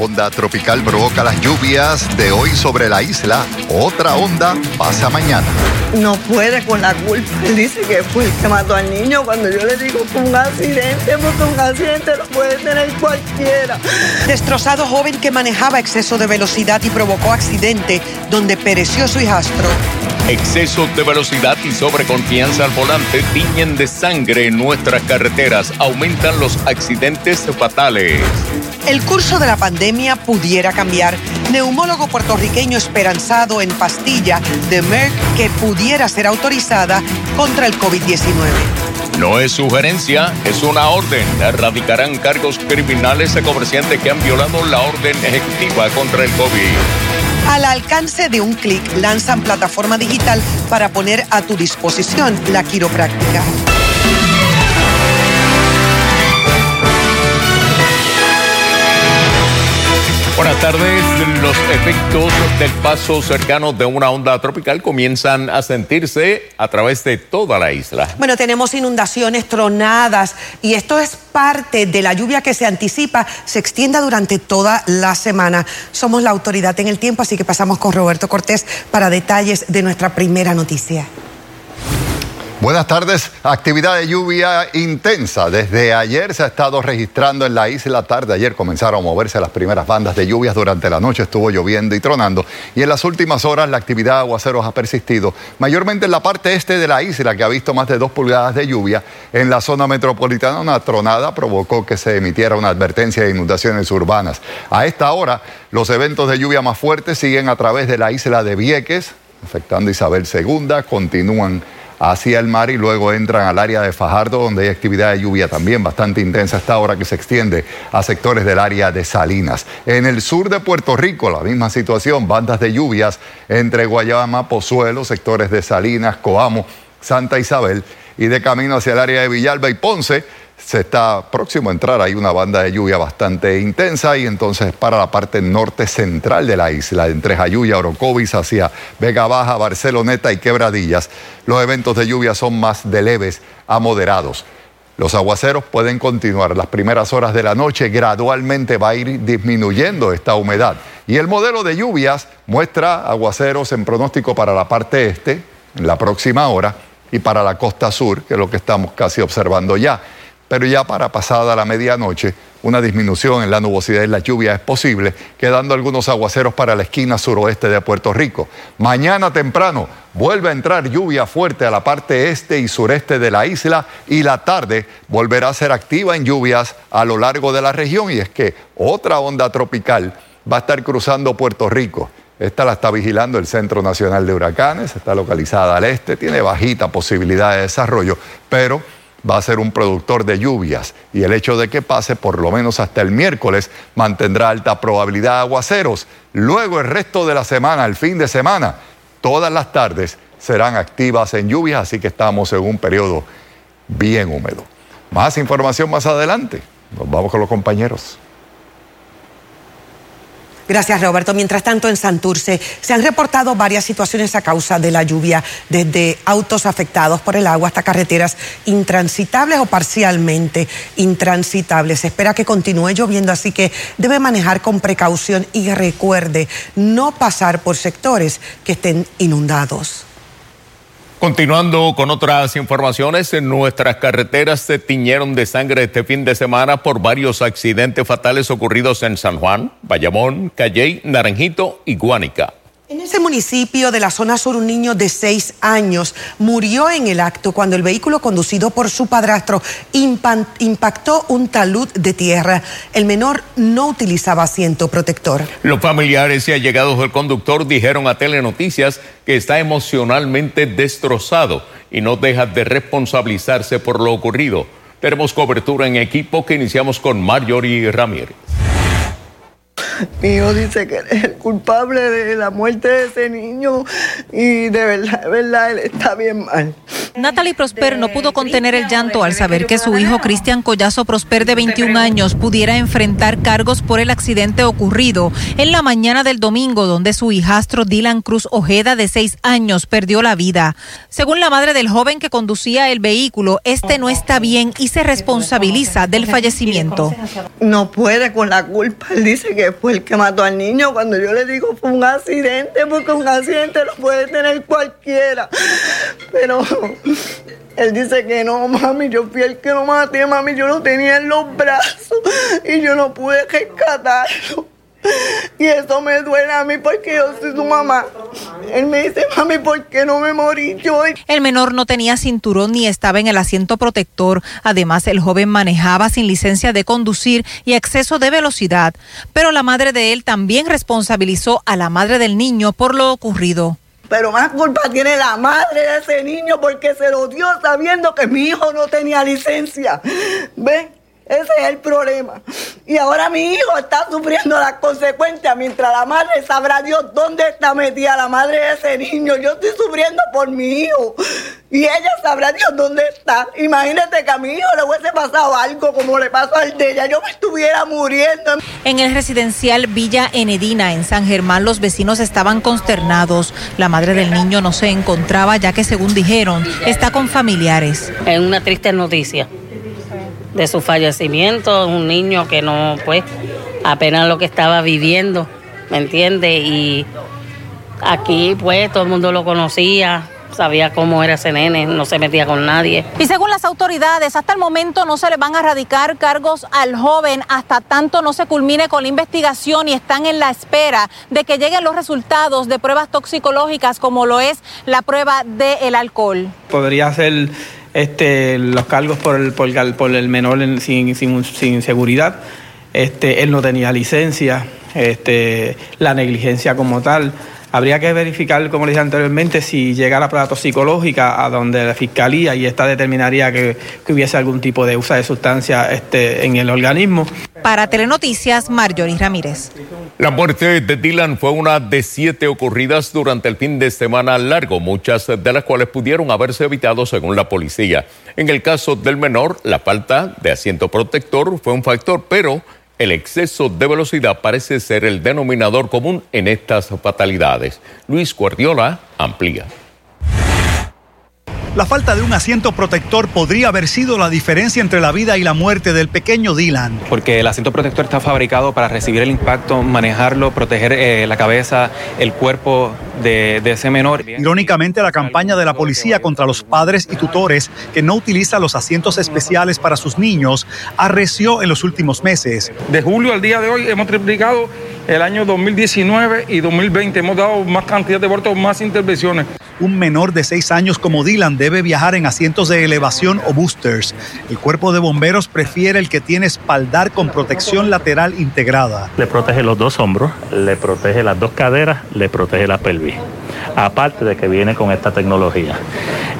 onda tropical provoca las lluvias de hoy sobre la isla. Otra onda pasa mañana. No puede con la culpa. Él dice que fue el que mató al niño. Cuando yo le digo que un accidente, porque un accidente lo puede tener cualquiera. Destrozado joven que manejaba exceso de velocidad y provocó accidente donde pereció su hijastro. Exceso de velocidad y sobreconfianza al volante tiñen de sangre en nuestras carreteras. Aumentan los accidentes fatales. El curso de la pandemia pudiera cambiar. Neumólogo puertorriqueño esperanzado en pastilla de Merck que pudiera ser autorizada contra el COVID-19. No es sugerencia, es una orden. Erradicarán cargos criminales a comerciantes que han violado la orden ejecutiva contra el COVID. Al alcance de un clic lanzan plataforma digital para poner a tu disposición la quiropráctica. Buenas tardes. Los efectos del paso cercano de una onda tropical comienzan a sentirse a través de toda la isla. Bueno, tenemos inundaciones, tronadas y esto es parte de la lluvia que se anticipa se extienda durante toda la semana. Somos la autoridad en el tiempo, así que pasamos con Roberto Cortés para detalles de nuestra primera noticia. Buenas tardes. Actividad de lluvia intensa. Desde ayer se ha estado registrando en la isla tarde. Ayer comenzaron a moverse las primeras bandas de lluvias. Durante la noche estuvo lloviendo y tronando. Y en las últimas horas la actividad de aguaceros ha persistido, mayormente en la parte este de la isla, que ha visto más de dos pulgadas de lluvia. En la zona metropolitana, una tronada provocó que se emitiera una advertencia de inundaciones urbanas. A esta hora, los eventos de lluvia más fuertes siguen a través de la isla de Vieques, afectando Isabel II, continúan hacia el mar y luego entran al área de Fajardo donde hay actividad de lluvia también bastante intensa esta hora que se extiende a sectores del área de Salinas. En el sur de Puerto Rico la misma situación, bandas de lluvias entre Guayama, Pozuelo, sectores de Salinas, Coamo, Santa Isabel y de camino hacia el área de Villalba y Ponce se está próximo a entrar, hay una banda de lluvia bastante intensa y entonces para la parte norte central de la isla, entre Jayuya, Orocovis, hacia Vega Baja, Barceloneta y Quebradillas, los eventos de lluvia son más de leves a moderados. Los aguaceros pueden continuar las primeras horas de la noche, gradualmente va a ir disminuyendo esta humedad. Y el modelo de lluvias muestra aguaceros en pronóstico para la parte este, en la próxima hora, y para la costa sur, que es lo que estamos casi observando ya pero ya para pasada la medianoche una disminución en la nubosidad y la lluvia es posible, quedando algunos aguaceros para la esquina suroeste de Puerto Rico. Mañana temprano vuelve a entrar lluvia fuerte a la parte este y sureste de la isla y la tarde volverá a ser activa en lluvias a lo largo de la región y es que otra onda tropical va a estar cruzando Puerto Rico. Esta la está vigilando el Centro Nacional de Huracanes, está localizada al este, tiene bajita posibilidad de desarrollo, pero va a ser un productor de lluvias y el hecho de que pase por lo menos hasta el miércoles mantendrá alta probabilidad de aguaceros. Luego el resto de la semana, el fin de semana, todas las tardes serán activas en lluvias, así que estamos en un periodo bien húmedo. Más información más adelante. Nos vamos con los compañeros. Gracias, Roberto. Mientras tanto, en Santurce se han reportado varias situaciones a causa de la lluvia, desde autos afectados por el agua hasta carreteras intransitables o parcialmente intransitables. Se espera que continúe lloviendo, así que debe manejar con precaución y recuerde no pasar por sectores que estén inundados. Continuando con otras informaciones, nuestras carreteras se tiñeron de sangre este fin de semana por varios accidentes fatales ocurridos en San Juan, Bayamón, Calley, Naranjito y Guánica. En ese municipio de la zona sur, un niño de seis años murió en el acto cuando el vehículo conducido por su padrastro impactó un talud de tierra. El menor no utilizaba asiento protector. Los familiares y allegados del conductor dijeron a Telenoticias que está emocionalmente destrozado y no deja de responsabilizarse por lo ocurrido. Tenemos cobertura en equipo que iniciamos con Marjorie Ramírez. Mi dice que es el culpable de la muerte de ese niño y de verdad, de verdad, él está bien mal. Natalie Prosper no pudo contener el llanto al saber que su hijo Cristian Collazo Prosper de 21 años pudiera enfrentar cargos por el accidente ocurrido en la mañana del domingo donde su hijastro Dylan Cruz Ojeda de 6 años perdió la vida. Según la madre del joven que conducía el vehículo, este no está bien y se responsabiliza del fallecimiento. No puede con la culpa. Él dice que fue el que mató al niño. Cuando yo le digo fue un accidente, porque un accidente lo puede tener cualquiera. Pero él dice que no, mami, yo fui el que lo maté, mami, yo lo tenía en los brazos y yo no pude rescatarlo. Y eso me duele a mí porque yo soy su mamá. Él me dice, mami, ¿por qué no me morí yo? El menor no tenía cinturón ni estaba en el asiento protector. Además, el joven manejaba sin licencia de conducir y exceso de velocidad. Pero la madre de él también responsabilizó a la madre del niño por lo ocurrido. Pero más culpa tiene la madre de ese niño porque se lo dio sabiendo que mi hijo no tenía licencia. ¿Ven? Ese es el problema. Y ahora mi hijo está sufriendo las consecuencias mientras la madre sabrá Dios dónde está metida la madre de ese niño. Yo estoy sufriendo por mi hijo. Y ella sabrá Dios dónde está. Imagínate que a mi hijo le hubiese pasado algo como le pasó al de ella. Yo me estuviera muriendo. En el residencial Villa Enedina, en San Germán, los vecinos estaban consternados. La madre del niño no se encontraba ya que, según dijeron, está con familiares. Es una triste noticia de su fallecimiento, un niño que no, pues, apenas lo que estaba viviendo, ¿me entiende? Y aquí, pues, todo el mundo lo conocía, sabía cómo era ese nene, no se metía con nadie. Y según las autoridades, hasta el momento no se le van a radicar cargos al joven hasta tanto no se culmine con la investigación y están en la espera de que lleguen los resultados de pruebas toxicológicas como lo es la prueba del alcohol. Podría ser este, los cargos por el, por, el menor sin, sin, sin, seguridad. Este, él no tenía licencia, este, la negligencia como tal. Habría que verificar, como le dije anteriormente, si llega la prueba toxicológica a donde la fiscalía y esta determinaría que, hubiese algún tipo de uso de sustancia este, en el organismo. Para Telenoticias, Marjorie Ramírez. La muerte de Dylan fue una de siete ocurridas durante el fin de semana largo, muchas de las cuales pudieron haberse evitado según la policía. En el caso del menor, la falta de asiento protector fue un factor, pero el exceso de velocidad parece ser el denominador común en estas fatalidades. Luis Guardiola amplía. La falta de un asiento protector podría haber sido la diferencia entre la vida y la muerte del pequeño Dylan. Porque el asiento protector está fabricado para recibir el impacto, manejarlo, proteger eh, la cabeza, el cuerpo de, ese menor. Irónicamente, la campaña de la policía contra los padres y tutores que no utilizan los asientos especiales para sus niños arreció en los últimos meses. De julio al día de hoy hemos triplicado el año 2019 y 2020. Hemos dado más cantidad de abortos, más intervenciones. Un menor de seis años como Dylan debe viajar en asientos de elevación o boosters. El cuerpo de bomberos prefiere el que tiene espaldar con protección lateral integrada. Le protege los dos hombros, le protege las dos caderas, le protege la pelvis. Aparte de que viene con esta tecnología.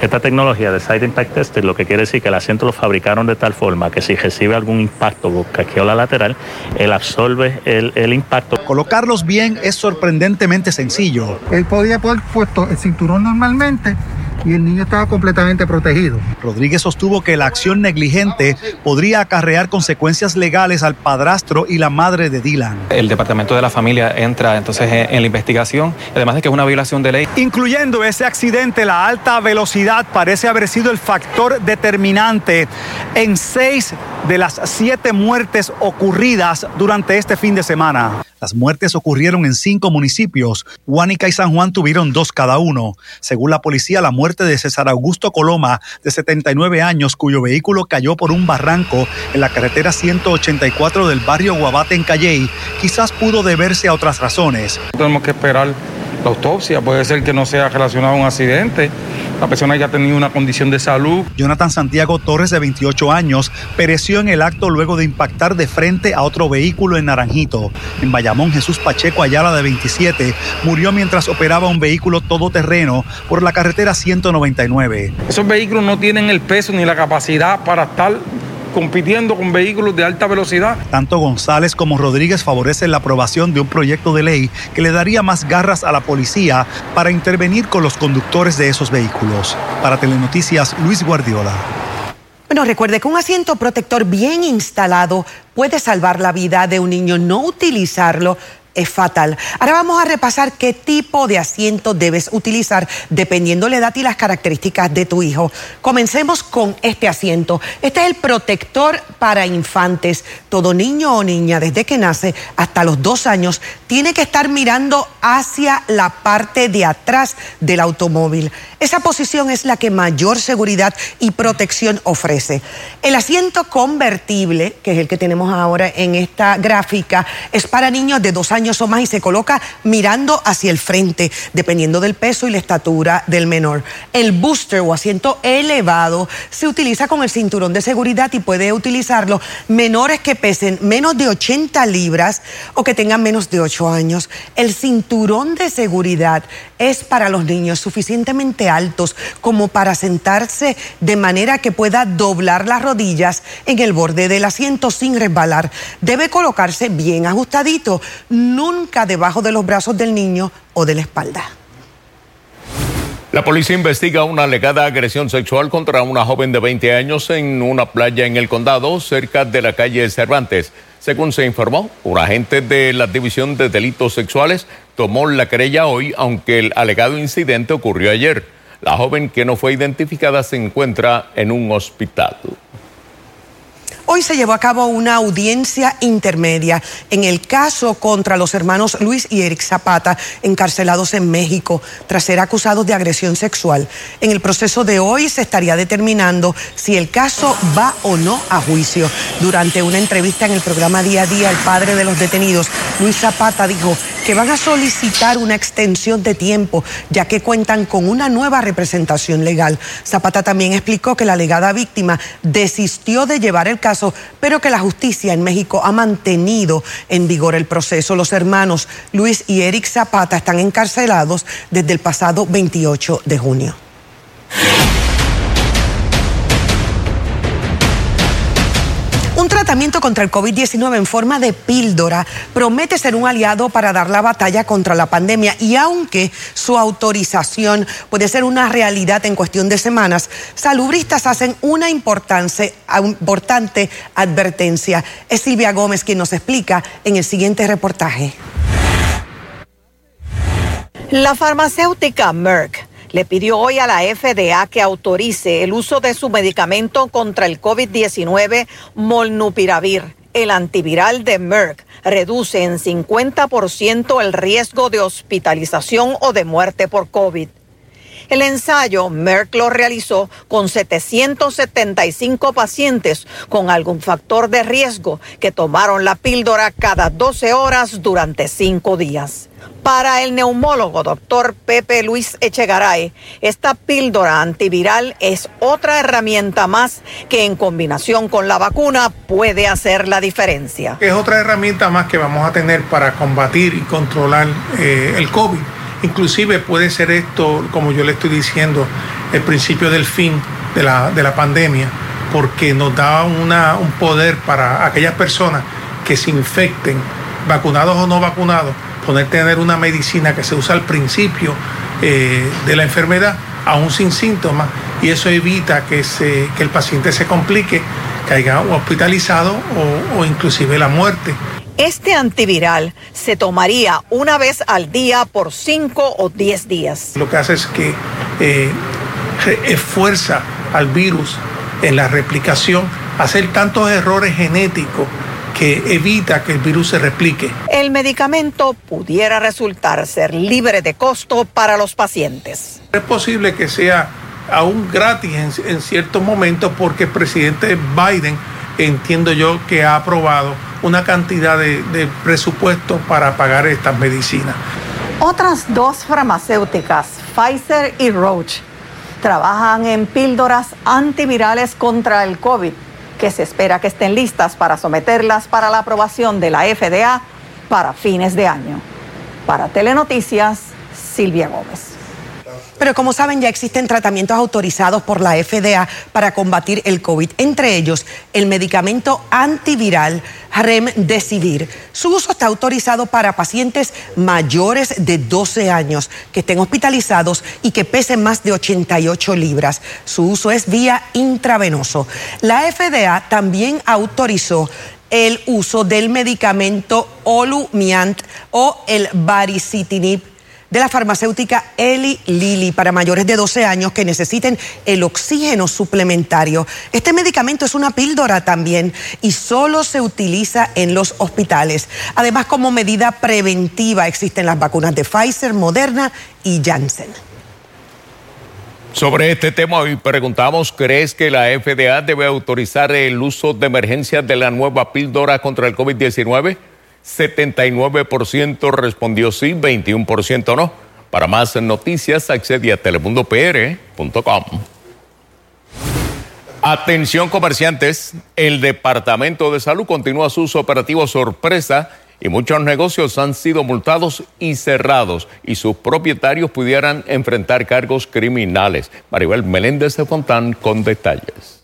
Esta tecnología de Side Impact Tester lo que quiere decir que el asiento lo fabricaron de tal forma que si recibe algún impacto o la lateral, él absorbe el, el impacto. Colocarlos bien es sorprendentemente sencillo. Él podía poner puesto el cinturón normalmente y el niño estaba completamente protegido. Rodríguez sostuvo que la acción negligente podría acarrear consecuencias legales al padrastro y la madre de Dylan. El departamento de la familia entra entonces en, la investigación, además de que es una violación de ley. Incluyendo ese accidente, la alta velocidad parece haber sido el factor determinante en seis de las siete muertes ocurridas durante este fin de semana. Las muertes ocurrieron en cinco municipios. Huánica y San Juan tuvieron dos cada uno. Según la policía, la muerte de César Augusto Coloma, de 79 años, cuyo vehículo cayó por un barranco en la carretera 184 del barrio Guabate en Calley, quizás pudo deberse a otras razones. Tenemos que esperar la autopsia. Puede ser que no sea relacionado a un accidente. La persona ya ha tenido una condición de salud. Jonathan Santiago Torres, de 28 años, pereció en el acto luego de impactar de frente a otro vehículo en Naranjito. En Bayamón, Jesús Pacheco Ayala, de 27, murió mientras operaba un vehículo todoterreno por la carretera 199. Esos vehículos no tienen el peso ni la capacidad para estar compitiendo con vehículos de alta velocidad. Tanto González como Rodríguez favorecen la aprobación de un proyecto de ley que le daría más garras a la policía para intervenir con los conductores de esos vehículos. Para Telenoticias, Luis Guardiola. Bueno, recuerde que un asiento protector bien instalado puede salvar la vida de un niño. No utilizarlo es fatal. Ahora vamos a repasar qué tipo de asiento debes utilizar dependiendo la edad y las características de tu hijo. Comencemos con este asiento. Este es el protector para infantes. Todo niño o niña desde que nace hasta los dos años tiene que estar mirando hacia la parte de atrás del automóvil. Esa posición es la que mayor seguridad y protección ofrece. El asiento convertible, que es el que tenemos ahora en esta gráfica, es para niños de dos años o más y se coloca mirando hacia el frente, dependiendo del peso y la estatura del menor. El booster o asiento elevado se utiliza con el cinturón de seguridad y puede utilizarlo menores que pesen menos de 80 libras o que tengan menos de 8 años. El cinturón de seguridad es para los niños suficientemente altos como para sentarse de manera que pueda doblar las rodillas en el borde del asiento sin resbalar. Debe colocarse bien ajustadito, nunca debajo de los brazos del niño o de la espalda. La policía investiga una alegada agresión sexual contra una joven de 20 años en una playa en el condado cerca de la calle Cervantes. Según se informó, un agente de la División de Delitos Sexuales tomó la querella hoy, aunque el alegado incidente ocurrió ayer. La joven que no fue identificada se encuentra en un hospital. Hoy se llevó a cabo una audiencia intermedia en el caso contra los hermanos Luis y Eric Zapata, encarcelados en México tras ser acusados de agresión sexual. En el proceso de hoy se estaría determinando si el caso va o no a juicio. Durante una entrevista en el programa Día a Día, el padre de los detenidos, Luis Zapata, dijo que van a solicitar una extensión de tiempo, ya que cuentan con una nueva representación legal. Zapata también explicó que la alegada víctima desistió de llevar el caso pero que la justicia en México ha mantenido en vigor el proceso. Los hermanos Luis y Eric Zapata están encarcelados desde el pasado 28 de junio. Un tratamiento contra el COVID-19 en forma de píldora promete ser un aliado para dar la batalla contra la pandemia y aunque su autorización puede ser una realidad en cuestión de semanas, salubristas hacen una importante advertencia. Es Silvia Gómez quien nos explica en el siguiente reportaje. La farmacéutica Merck le pidió hoy a la FDA que autorice el uso de su medicamento contra el COVID-19 Molnupiravir. El antiviral de Merck reduce en 50% el riesgo de hospitalización o de muerte por COVID. El ensayo Merck lo realizó con 775 pacientes con algún factor de riesgo que tomaron la píldora cada 12 horas durante cinco días. Para el neumólogo doctor Pepe Luis Echegaray, esta píldora antiviral es otra herramienta más que en combinación con la vacuna puede hacer la diferencia. Es otra herramienta más que vamos a tener para combatir y controlar eh, el COVID. Inclusive puede ser esto, como yo le estoy diciendo, el principio del fin de la, de la pandemia, porque nos da un poder para aquellas personas que se infecten, vacunados o no vacunados, poder tener una medicina que se usa al principio eh, de la enfermedad, aún sin síntomas, y eso evita que, se, que el paciente se complique, caiga hospitalizado o, o inclusive la muerte. Este antiviral se tomaría una vez al día por 5 o 10 días. Lo que hace es que eh, esfuerza al virus en la replicación, hacer tantos errores genéticos que evita que el virus se replique. El medicamento pudiera resultar ser libre de costo para los pacientes. Es posible que sea aún gratis en, en ciertos momentos porque el presidente Biden entiendo yo que ha aprobado una cantidad de, de presupuesto para pagar estas medicinas. Otras dos farmacéuticas, Pfizer y Roche, trabajan en píldoras antivirales contra el COVID que se espera que estén listas para someterlas para la aprobación de la FDA para fines de año. Para Telenoticias, Silvia Gómez. Pero como saben, ya existen tratamientos autorizados por la FDA para combatir el COVID, entre ellos el medicamento antiviral Remdesivir. Su uso está autorizado para pacientes mayores de 12 años que estén hospitalizados y que pesen más de 88 libras. Su uso es vía intravenoso. La FDA también autorizó el uso del medicamento Olumiant o el baricitinib de la farmacéutica Eli Lilly para mayores de 12 años que necesiten el oxígeno suplementario. Este medicamento es una píldora también y solo se utiliza en los hospitales. Además, como medida preventiva existen las vacunas de Pfizer, Moderna y Janssen. Sobre este tema hoy preguntamos, ¿crees que la FDA debe autorizar el uso de emergencia de la nueva píldora contra el COVID-19? 79% respondió sí, 21% no. Para más noticias, accede a telemundopr.com. Atención comerciantes, el Departamento de Salud continúa sus operativos sorpresa y muchos negocios han sido multados y cerrados y sus propietarios pudieran enfrentar cargos criminales. Maribel Meléndez de Fontán con detalles.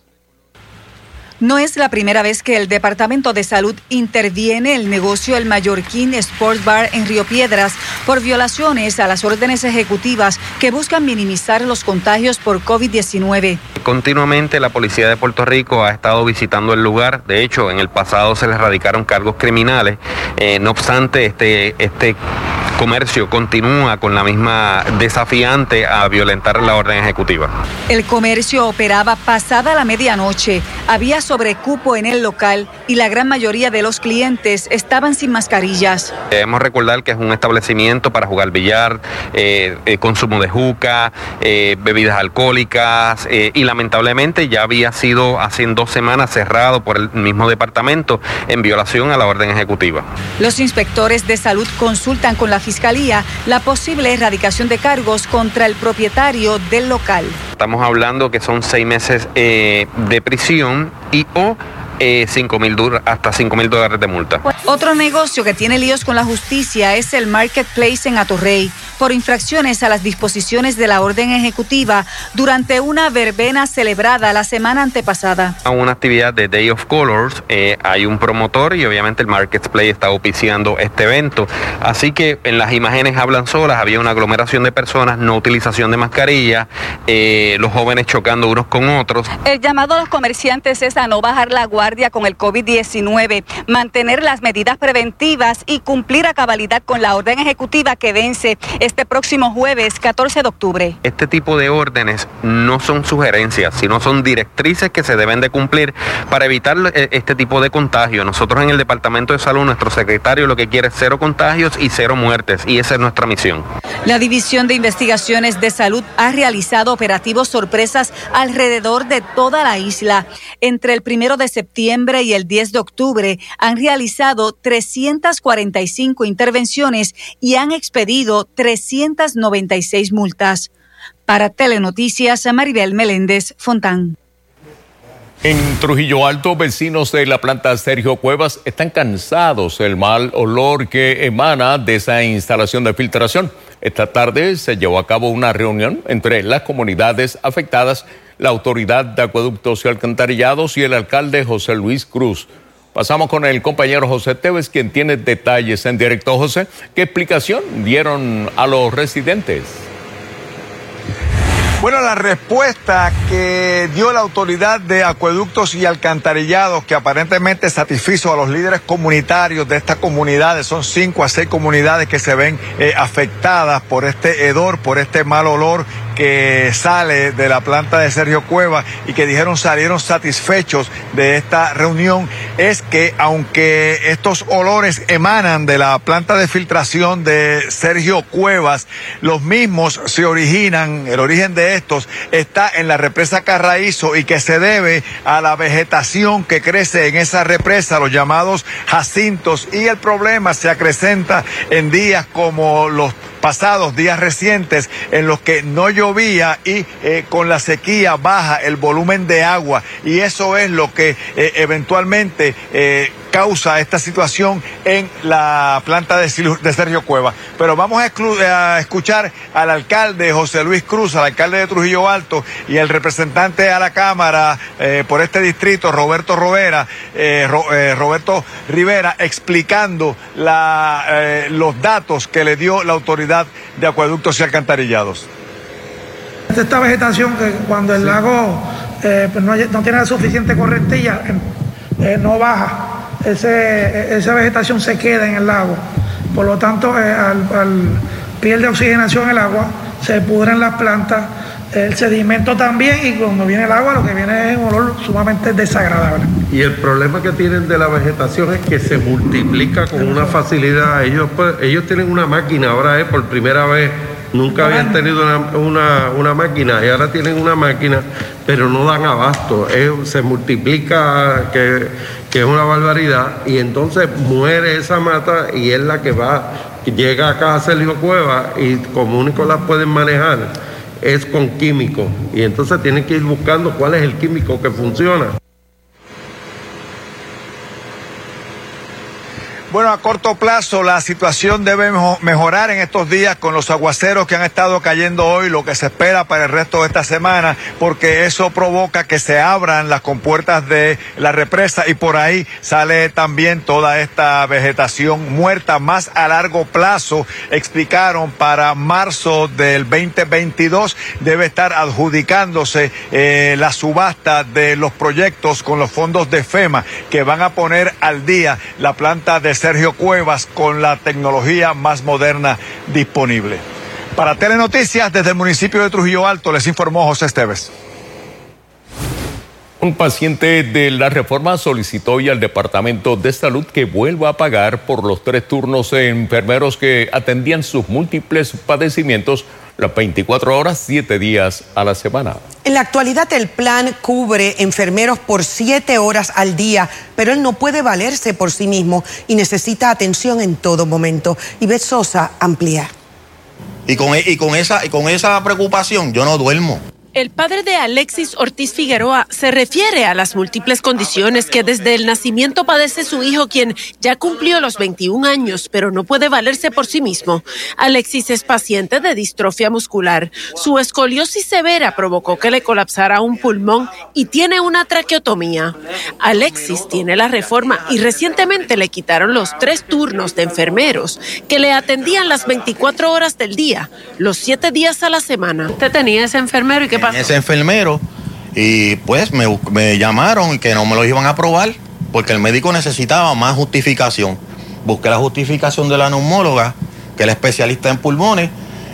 No es la primera vez que el Departamento de Salud interviene el negocio El Mallorquín Sports Bar en Río Piedras por violaciones a las órdenes ejecutivas que buscan minimizar los contagios por COVID-19. Continuamente la policía de Puerto Rico ha estado visitando el lugar. De hecho, en el pasado se les radicaron cargos criminales. Eh, no obstante, este, este comercio continúa con la misma desafiante a violentar la orden ejecutiva. El comercio operaba pasada la medianoche, había sobrecupo en el local y la gran mayoría de los clientes estaban sin mascarillas. Debemos recordar que es un establecimiento para jugar billar, eh, eh, consumo de juca, eh, bebidas alcohólicas y lamentablemente ya había sido hace dos semanas cerrado por el mismo departamento en violación a la orden ejecutiva. Los inspectores de salud consultan con la Fiscalía la posible erradicación de cargos contra el propietario del local. Estamos hablando que son seis meses eh, de prisión y o eh, mil hasta 5 mil dólares de multa. Otro negocio que tiene líos con la justicia es el Marketplace en Atorrey por infracciones a las disposiciones de la orden ejecutiva durante una verbena celebrada la semana antepasada. A una actividad de Day of Colors, eh, hay un promotor y obviamente el Marketplace está oficiando este evento. Así que en las imágenes hablan solas, había una aglomeración de personas, no utilización de mascarilla, eh, los jóvenes chocando unos con otros. El llamado a los comerciantes es a no bajar la guardia con el COVID-19, mantener las medidas preventivas y cumplir a cabalidad con la orden ejecutiva que vence este próximo jueves 14 de octubre. Este tipo de órdenes no son sugerencias, sino son directrices que se deben de cumplir para evitar eh, este tipo de contagio. Nosotros en el Departamento de Salud, nuestro secretario lo que quiere es cero contagios y cero muertes, y esa es nuestra misión. La División de Investigaciones de Salud ha realizado operativos sorpresas alrededor de toda la isla. Entre el primero de septiembre y el 10 de octubre han realizado 345 intervenciones y han expedido 396 multas. Para Telenoticias, Maribel Meléndez Fontán. En Trujillo Alto, vecinos de la planta Sergio Cuevas están cansados del mal olor que emana de esa instalación de filtración. Esta tarde se llevó a cabo una reunión entre las comunidades afectadas la Autoridad de Acueductos y Alcantarillados y el alcalde José Luis Cruz. Pasamos con el compañero José Tevez, quien tiene detalles en directo. José, ¿qué explicación dieron a los residentes? Bueno, la respuesta que dio la autoridad de acueductos y alcantarillados, que aparentemente satisfizo a los líderes comunitarios de estas comunidades, son cinco a seis comunidades que se ven eh, afectadas por este hedor, por este mal olor que sale de la planta de Sergio Cueva y que dijeron salieron satisfechos de esta reunión es que aunque estos olores emanan de la planta de filtración de Sergio Cuevas, los mismos se originan, el origen de estos está en la represa Carraízo y que se debe a la vegetación que crece en esa represa, los llamados jacintos, y el problema se acrecenta en días como los pasados días recientes en los que no llovía y eh, con la sequía baja el volumen de agua. Y eso es lo que eh, eventualmente eh, causa esta situación en la planta de, Sergio Cueva. Pero vamos a, escuchar al alcalde José Luis Cruz, al alcalde de Trujillo Alto y el representante a la Cámara eh, por este distrito, Roberto eh, eh, Roberto Rivera, explicando los datos que le dio la autoridad de acueductos y alcantarillados. Esta vegetación que cuando el lago pues no, tiene la suficiente correntilla, no baja ese, esa vegetación se queda en el lago. Por lo tanto, eh, al, pierde oxigenación el agua, se pudren las plantas, el sedimento también y cuando viene el agua lo que viene es un olor sumamente desagradable. Y el problema que tienen de la vegetación es que se multiplica con una facilidad. Ellos, pues, ellos tienen una máquina, ahora es por primera vez Nunca habían tenido una, máquina y ahora tienen una máquina, pero no dan abasto. se multiplica, que, es una barbaridad, y entonces muere esa mata y es la que va, llega acá a Sergio Cueva y como único la pueden manejar es con químicos. Y entonces tienen que ir buscando cuál es el químico que funciona. Bueno, a corto plazo la situación debe mejorar en estos días con los aguaceros que han estado cayendo hoy, lo que se espera para el resto de esta semana, porque eso provoca que se abran las compuertas de la represa y por ahí sale también toda esta vegetación muerta más a largo plazo. Explicaron para marzo del 2022 debe estar adjudicándose eh, la subasta de los proyectos con los fondos de FEMA que van a poner al día la planta de Sergio Cuevas con la tecnología más moderna disponible. Para Telenoticias, desde el municipio de Trujillo Alto, les informó José Esteves. Un paciente de la reforma solicitó hoy al Departamento de Salud que vuelva a pagar por los tres turnos de enfermeros que atendían sus múltiples padecimientos las 24 horas, 7 días a la semana. En la actualidad el plan cubre enfermeros por 7 horas al día, pero él no puede valerse por sí mismo y necesita atención en todo momento. Y Sosa amplía. Y con, y con, esa, y con esa preocupación yo no duermo. El padre de Alexis Ortiz Figueroa se refiere a las múltiples condiciones que desde el nacimiento padece su hijo, quien ya cumplió los 21 años, pero no puede valerse por sí mismo. Alexis es paciente de distrofia muscular. Su escoliosis severa provocó que le colapsara un pulmón y tiene una traqueotomía. Alexis tiene la reforma y recientemente le quitaron los tres turnos de enfermeros que le atendían las 24 horas del día, los siete días a la semana. ¿Usted tenía ese enfermero y qué ese enfermero y pues me, me llamaron que no me lo iban a aprobar porque el médico necesitaba más justificación. Busqué la justificación de la neumóloga, que es la especialista en pulmones,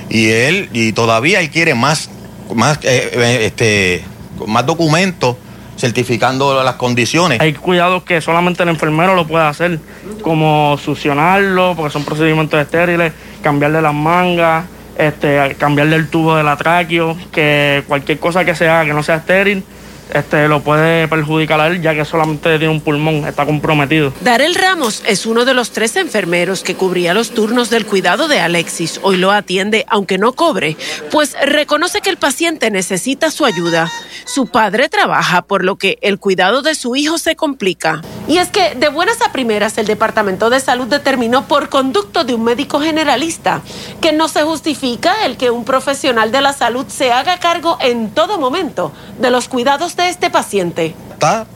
y él, y todavía él quiere más, más, eh, eh, este, más documentos certificando las condiciones. Hay cuidados que solamente el enfermero lo puede hacer, como succionarlo, porque son procedimientos estériles, cambiarle las mangas, este, cambiarle el tubo de la tráqueo, que cualquier cosa que sea que no sea estéril, este, lo puede perjudicar a él, ya que solamente tiene un pulmón, está comprometido. Darel Ramos es uno de los tres enfermeros que cubría los turnos del cuidado de Alexis. Hoy lo atiende, aunque no cobre, pues reconoce que el paciente necesita su ayuda. Su padre trabaja, por lo que el cuidado de su hijo se complica. Y es que, de buenas a primeras, el Departamento de Salud determinó por conducto de un médico generalista que no se justifica el que un profesional de la salud se haga cargo en todo momento de los cuidados este paciente? Está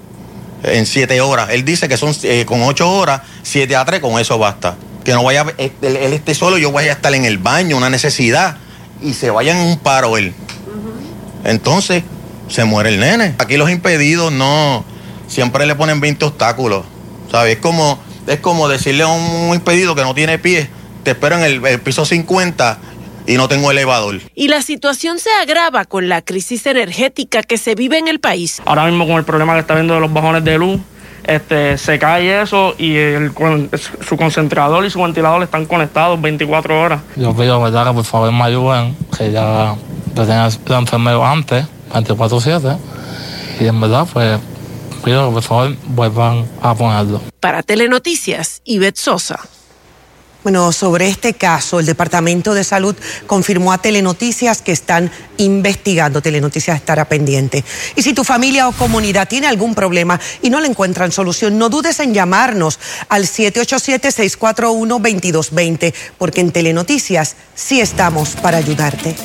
en siete horas. Él dice que son eh, con ocho horas, siete a tres, con eso basta. Que no vaya, él, él, esté solo, yo vaya a estar en el baño, una necesidad, y se vaya en un paro él. Entonces, se muere el nene. Aquí los impedidos no, siempre le ponen 20 obstáculos. ¿Sabes? Es como, es como decirle a un impedido que no tiene pie, te espero en el, el piso 50 y no tengo elevador. Y la situación se agrava con la crisis energética que se vive en el país. Ahora mismo con el problema que está viendo de los bajones de luz, este, se cae eso y su concentrador y su ventilador están conectados 24 horas. Yo pido ¿verdad? que por favor me ayuden, que ya yo tenía enfermero antes, 24-7, y en verdad pues pido que por favor vuelvan a ponerlo. Para Telenoticias, Ivette Sosa. Bueno, sobre este caso, el Departamento de Salud confirmó a Telenoticias que están investigando. Telenoticias estará pendiente. Y si tu familia o comunidad tiene algún problema y no le encuentran solución, no dudes en llamarnos al 787-641-2220, porque en Telenoticias sí estamos para ayudarte.